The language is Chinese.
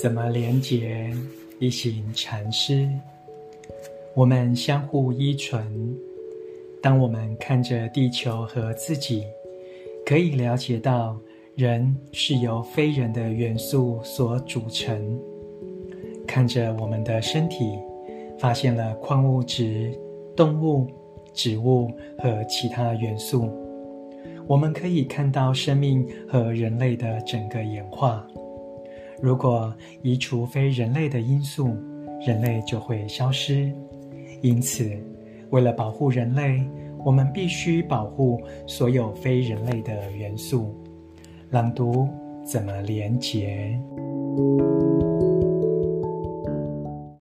怎么连结？一行禅师，我们相互依存。当我们看着地球和自己，可以了解到，人是由非人的元素所组成。看着我们的身体，发现了矿物质、动物、植物和其他元素。我们可以看到生命和人类的整个演化。如果移除非人类的因素，人类就会消失。因此，为了保护人类，我们必须保护所有非人类的元素。朗读怎么连结？